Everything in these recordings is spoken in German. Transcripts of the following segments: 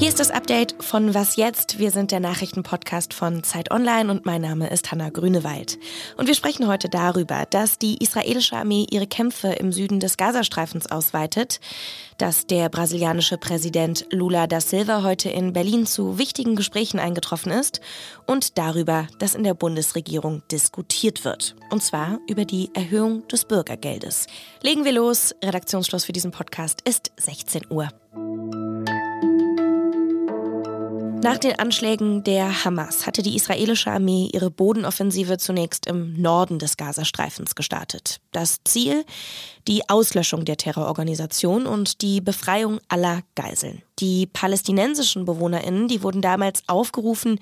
Hier ist das Update von Was jetzt? Wir sind der Nachrichtenpodcast von Zeit Online und mein Name ist Hanna Grünewald. Und wir sprechen heute darüber, dass die israelische Armee ihre Kämpfe im Süden des Gazastreifens ausweitet, dass der brasilianische Präsident Lula da Silva heute in Berlin zu wichtigen Gesprächen eingetroffen ist und darüber, dass in der Bundesregierung diskutiert wird. Und zwar über die Erhöhung des Bürgergeldes. Legen wir los. Redaktionsschluss für diesen Podcast ist 16 Uhr. Nach den Anschlägen der Hamas hatte die israelische Armee ihre Bodenoffensive zunächst im Norden des Gazastreifens gestartet. Das Ziel? Die Auslöschung der Terrororganisation und die Befreiung aller Geiseln. Die palästinensischen BewohnerInnen, die wurden damals aufgerufen,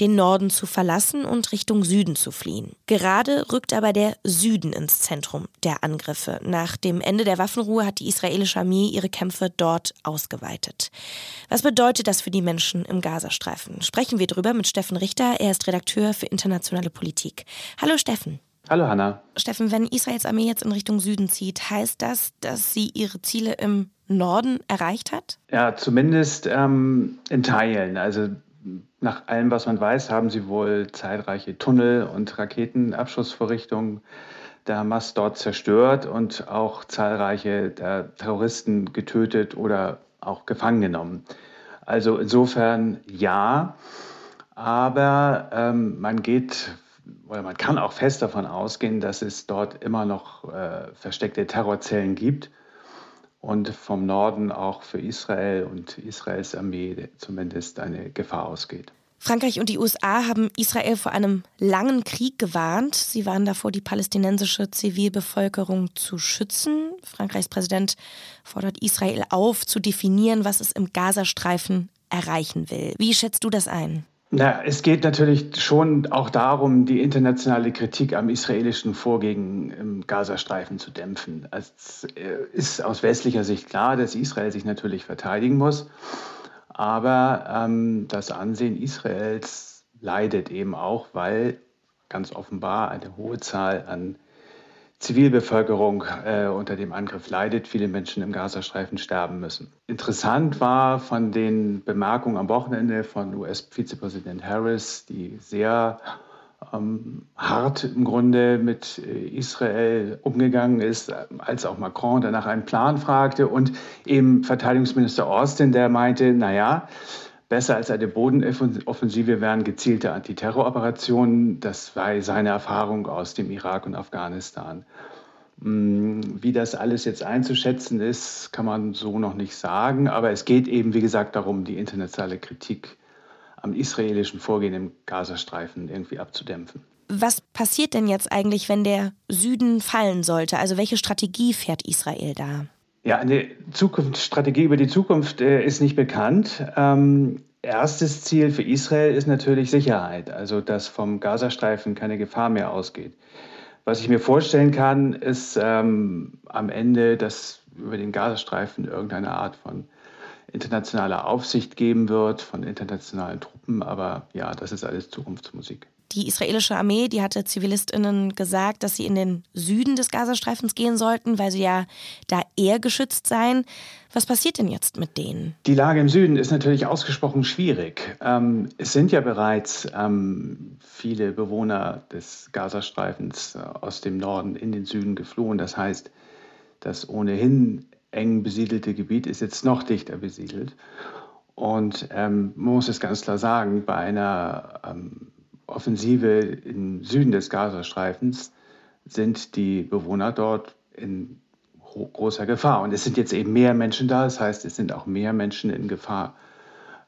den Norden zu verlassen und Richtung Süden zu fliehen. Gerade rückt aber der Süden ins Zentrum der Angriffe. Nach dem Ende der Waffenruhe hat die israelische Armee ihre Kämpfe dort ausgeweitet. Was bedeutet das für die Menschen im Gazastreifen? Sprechen wir darüber mit Steffen Richter. Er ist Redakteur für internationale Politik. Hallo Steffen. Hallo Hanna. Steffen, wenn Israels Armee jetzt in Richtung Süden zieht, heißt das, dass sie ihre Ziele im Norden erreicht hat? Ja, zumindest ähm, in Teilen. Also nach allem, was man weiß, haben sie wohl zahlreiche Tunnel und Raketenabschussvorrichtungen der Hamas dort zerstört und auch zahlreiche Terroristen getötet oder auch gefangen genommen. Also insofern ja, aber ähm, man geht oder man kann auch fest davon ausgehen, dass es dort immer noch äh, versteckte Terrorzellen gibt und vom Norden auch für Israel und Israels Armee zumindest eine Gefahr ausgeht. Frankreich und die USA haben Israel vor einem langen Krieg gewarnt. Sie waren davor, die palästinensische Zivilbevölkerung zu schützen. Frankreichs Präsident fordert Israel auf, zu definieren, was es im Gazastreifen erreichen will. Wie schätzt du das ein? Na, es geht natürlich schon auch darum, die internationale Kritik am israelischen Vorgehen im Gazastreifen zu dämpfen. Es äh, ist aus westlicher Sicht klar, dass Israel sich natürlich verteidigen muss. Aber ähm, das Ansehen Israels leidet eben auch, weil ganz offenbar eine hohe Zahl an Zivilbevölkerung äh, unter dem Angriff leidet, viele Menschen im Gazastreifen sterben müssen. Interessant war von den Bemerkungen am Wochenende von US-Vizepräsident Harris, die sehr ähm, hart im Grunde mit äh, Israel umgegangen ist, als auch Macron danach einen Plan fragte und eben Verteidigungsminister Austin, der meinte, naja, Besser als eine Bodenoffensive wären gezielte Antiterroroperationen. Das war seine Erfahrung aus dem Irak und Afghanistan. Mm, wie das alles jetzt einzuschätzen ist, kann man so noch nicht sagen. Aber es geht eben, wie gesagt, darum, die internationale Kritik am israelischen Vorgehen im Gazastreifen irgendwie abzudämpfen. Was passiert denn jetzt eigentlich, wenn der Süden fallen sollte? Also welche Strategie fährt Israel da? Ja, eine Zukunftsstrategie über die Zukunft äh, ist nicht bekannt. Ähm, erstes Ziel für Israel ist natürlich Sicherheit, also dass vom Gazastreifen keine Gefahr mehr ausgeht. Was ich mir vorstellen kann, ist ähm, am Ende, dass über den Gazastreifen irgendeine Art von internationaler Aufsicht geben wird, von internationalen Truppen. Aber ja, das ist alles Zukunftsmusik. Die israelische Armee, die hatte ZivilistInnen gesagt, dass sie in den Süden des Gazastreifens gehen sollten, weil sie ja da eher geschützt seien. Was passiert denn jetzt mit denen? Die Lage im Süden ist natürlich ausgesprochen schwierig. Ähm, es sind ja bereits ähm, viele Bewohner des Gazastreifens äh, aus dem Norden in den Süden geflohen. Das heißt, das ohnehin eng besiedelte Gebiet ist jetzt noch dichter besiedelt. Und ähm, man muss es ganz klar sagen, bei einer ähm, Offensive im Süden des Gazastreifens sind die Bewohner dort in großer Gefahr. Und es sind jetzt eben mehr Menschen da, das heißt, es sind auch mehr Menschen in Gefahr,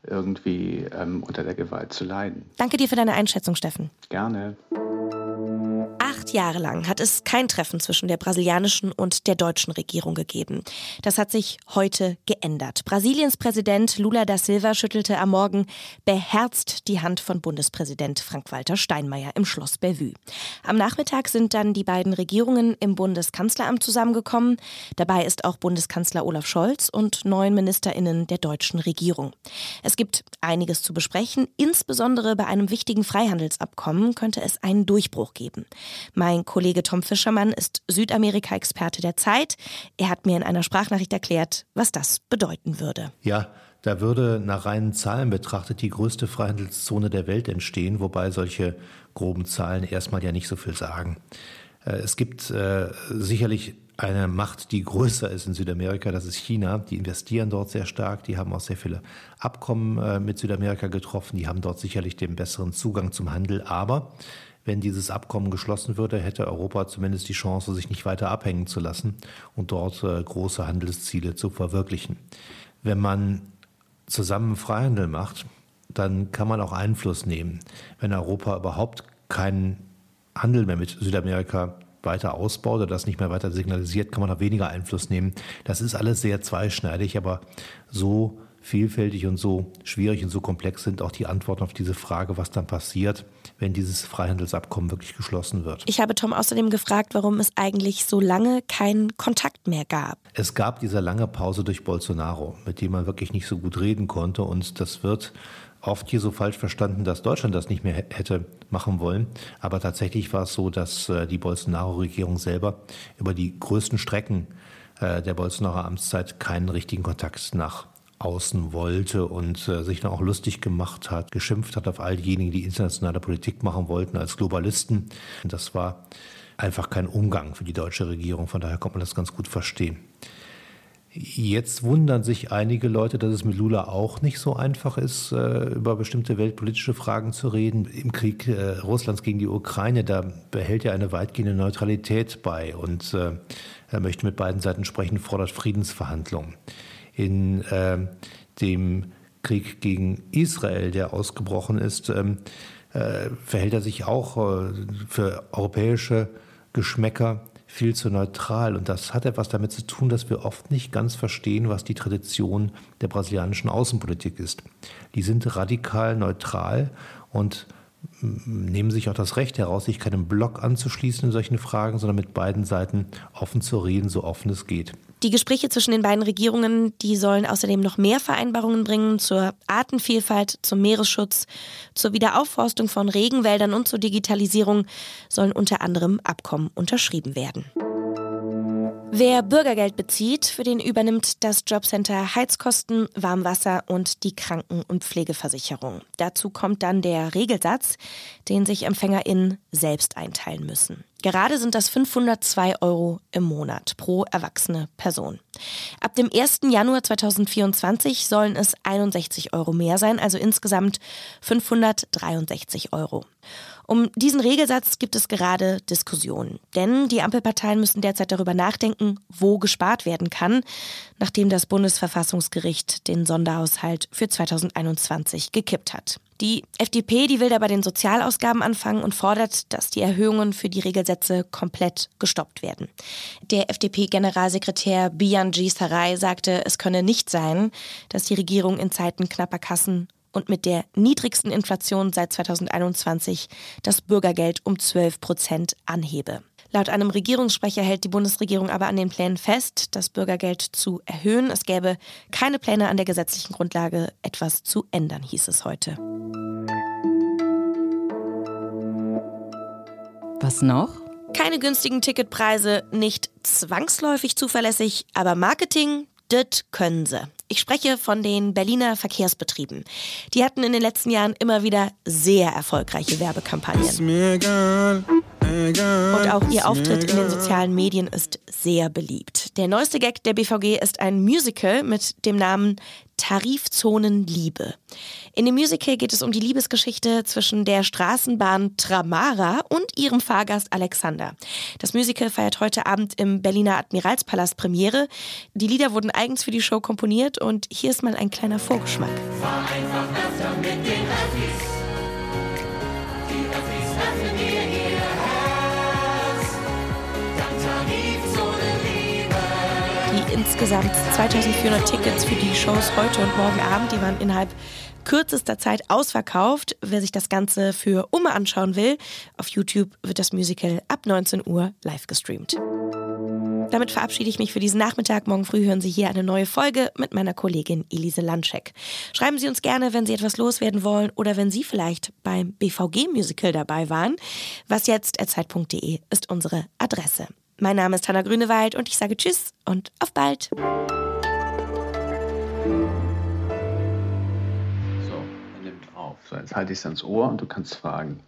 irgendwie ähm, unter der Gewalt zu leiden. Danke dir für deine Einschätzung, Steffen. Gerne. Jahre lang hat es kein Treffen zwischen der brasilianischen und der deutschen Regierung gegeben. Das hat sich heute geändert. Brasiliens Präsident Lula da Silva schüttelte am Morgen beherzt die Hand von Bundespräsident Frank-Walter Steinmeier im Schloss Bellevue. Am Nachmittag sind dann die beiden Regierungen im Bundeskanzleramt zusammengekommen. Dabei ist auch Bundeskanzler Olaf Scholz und neun MinisterInnen der deutschen Regierung. Es gibt einiges zu besprechen. Insbesondere bei einem wichtigen Freihandelsabkommen könnte es einen Durchbruch geben. Mein Kollege Tom Fischermann ist Südamerika-Experte der Zeit. Er hat mir in einer Sprachnachricht erklärt, was das bedeuten würde. Ja, Da würde nach reinen Zahlen betrachtet die größte Freihandelszone der Welt entstehen, wobei solche groben Zahlen erstmal ja nicht so viel sagen. Äh, es gibt äh, sicherlich eine Macht, die größer ist in Südamerika, das ist China. Die investieren dort sehr stark, die haben auch sehr viele Abkommen äh, mit Südamerika getroffen, die haben dort sicherlich den besseren Zugang zum Handel. Aber wenn dieses Abkommen geschlossen würde, hätte Europa zumindest die Chance, sich nicht weiter abhängen zu lassen und dort äh, große Handelsziele zu verwirklichen. Wenn man zusammen Freihandel macht, dann kann man auch Einfluss nehmen. Wenn Europa überhaupt keinen Handel mehr mit Südamerika weiter ausbaut oder das nicht mehr weiter signalisiert, kann man auch weniger Einfluss nehmen. Das ist alles sehr zweischneidig, aber so vielfältig und so schwierig und so komplex sind auch die Antworten auf diese Frage, was dann passiert, wenn dieses Freihandelsabkommen wirklich geschlossen wird. Ich habe Tom außerdem gefragt, warum es eigentlich so lange keinen Kontakt mehr gab. Es gab diese lange Pause durch Bolsonaro, mit dem man wirklich nicht so gut reden konnte und das wird oft hier so falsch verstanden, dass Deutschland das nicht mehr hätte machen wollen. Aber tatsächlich war es so, dass äh, die Bolsonaro-Regierung selber über die größten Strecken äh, der Bolsonaro Amtszeit keinen richtigen Kontakt nach außen wollte und äh, sich dann auch lustig gemacht hat, geschimpft hat auf all diejenigen, die internationale Politik machen wollten als Globalisten. Und das war einfach kein Umgang für die deutsche Regierung. Von daher konnte man das ganz gut verstehen. Jetzt wundern sich einige Leute, dass es mit Lula auch nicht so einfach ist, äh, über bestimmte weltpolitische Fragen zu reden. Im Krieg äh, Russlands gegen die Ukraine, da behält er eine weitgehende Neutralität bei und äh, er möchte mit beiden Seiten sprechen, fordert Friedensverhandlungen. In dem Krieg gegen Israel, der ausgebrochen ist, ähm, verhält er sich auch für europäische Geschmäcker viel zu neutral. Und das hat etwas damit zu tun, dass wir oft nicht ganz verstehen, was die Tradition der brasilianischen Außenpolitik ist. Die sind radikal neutral und nehmen sich auch das Recht heraus, sich keinem Block anzuschließen in solchen Fragen, sondern mit beiden Seiten offen zu reden, so offen es geht. Die Gespräche zwischen den beiden Regierungen, die sollen außerdem noch mehr Vereinbarungen bringen zur Artenvielfalt, zum Meeresschutz, zur Wiederaufforstung von Regenwäldern und zur Digitalisierung sollen unter anderem Abkommen unterschrieben werden. Wer Bürgergeld bezieht, für den übernimmt das Jobcenter Heizkosten, Warmwasser und die Kranken- und Pflegeversicherung. Dazu kommt dann der Regelsatz, den sich EmpfängerInnen selbst einteilen müssen. Gerade sind das 502 Euro im Monat pro erwachsene Person. Ab dem 1. Januar 2024 sollen es 61 Euro mehr sein, also insgesamt 563 Euro. Um diesen Regelsatz gibt es gerade Diskussionen. Denn die Ampelparteien müssen derzeit darüber nachdenken, wo gespart werden kann, nachdem das Bundesverfassungsgericht den Sonderhaushalt für 2021 gekippt hat. Die FDP, die will da bei den Sozialausgaben anfangen und fordert, dass die Erhöhungen für die Regelsätze komplett gestoppt werden. Der FDP-Generalsekretär Bianji Sarai sagte, es könne nicht sein, dass die Regierung in Zeiten knapper Kassen und mit der niedrigsten Inflation seit 2021 das Bürgergeld um 12 Prozent anhebe. Laut einem Regierungssprecher hält die Bundesregierung aber an den Plänen fest, das Bürgergeld zu erhöhen. Es gäbe keine Pläne an der gesetzlichen Grundlage, etwas zu ändern, hieß es heute. Was noch? Keine günstigen Ticketpreise, nicht zwangsläufig zuverlässig, aber Marketing, das können sie. Ich spreche von den Berliner Verkehrsbetrieben. Die hatten in den letzten Jahren immer wieder sehr erfolgreiche Werbekampagnen. Und auch ihr Auftritt in den sozialen Medien ist sehr beliebt. Der neueste Gag der BVG ist ein Musical mit dem Namen Tarifzonen Liebe. In dem Musical geht es um die Liebesgeschichte zwischen der Straßenbahn Tramara und ihrem Fahrgast Alexander. Das Musical feiert heute Abend im Berliner Admiralspalast Premiere. Die Lieder wurden eigens für die Show komponiert und hier ist mal ein kleiner Vorgeschmack. Fahr einfach öfter mit den insgesamt 2400 Tickets für die Shows heute und morgen Abend, die waren innerhalb kürzester Zeit ausverkauft. Wer sich das Ganze für Umme anschauen will, auf YouTube wird das Musical ab 19 Uhr live gestreamt. Damit verabschiede ich mich für diesen Nachmittag. Morgen früh hören Sie hier eine neue Folge mit meiner Kollegin Elise Landscheck. Schreiben Sie uns gerne, wenn Sie etwas loswerden wollen oder wenn Sie vielleicht beim BVG-Musical dabei waren. Was jetzt Zeit.de ist unsere Adresse. Mein Name ist Hanna Grünewald und ich sage Tschüss und auf bald. So, er nimmt auf. So, jetzt halte ich es ans Ohr und du kannst fragen.